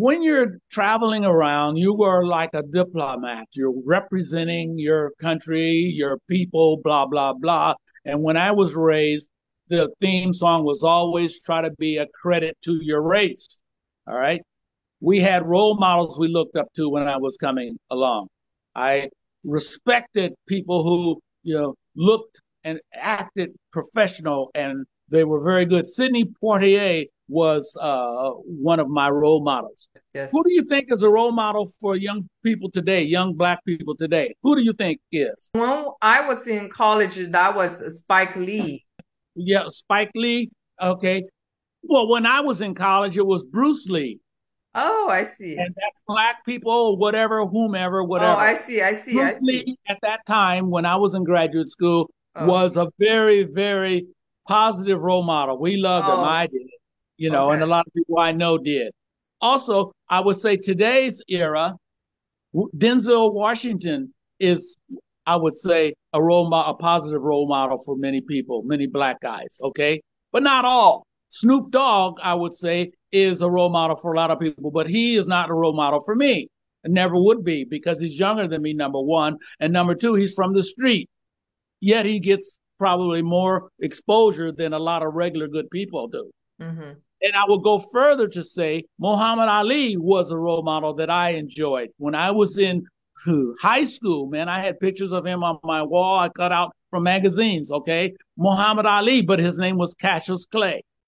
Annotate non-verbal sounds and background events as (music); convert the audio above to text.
when you're traveling around, you are like a diplomat. You're representing your country, your people, blah, blah, blah. And when I was raised, the theme song was always try to be a credit to your race. All right. We had role models we looked up to when I was coming along. I respected people who, you know, looked and acted professional and they were very good. Sidney Poitier was uh, one of my role models. Yes. Who do you think is a role model for young people today, young black people today? Who do you think is? When I was in college, that was Spike Lee. yeah, Spike Lee. Okay. Well, when I was in college, it was Bruce Lee. Oh, I see. And that's black people, whatever, whomever, whatever. Oh, I see. I see. Bruce I see. Lee at that time, when I was in graduate school, oh. was a very, very positive role model. We loved oh. him. I did you know, okay. and a lot of people I know did. Also, I would say today's era, Denzel Washington is, I would say, a role model, a positive role model for many people, many black guys. Okay, but not all. Snoop Dogg, I would say, is a role model for a lot of people, but he is not a role model for me. It never would be because he's younger than me, number one. And number two, he's from the street. Yet he gets probably more exposure than a lot of regular good people do. Mm-hmm. And I will go further to say Muhammad Ali was a role model that I enjoyed. When I was in (clears throat) high school, man, I had pictures of him on my wall I cut out from magazines, okay? Muhammad Ali, but his name was Cassius Clay.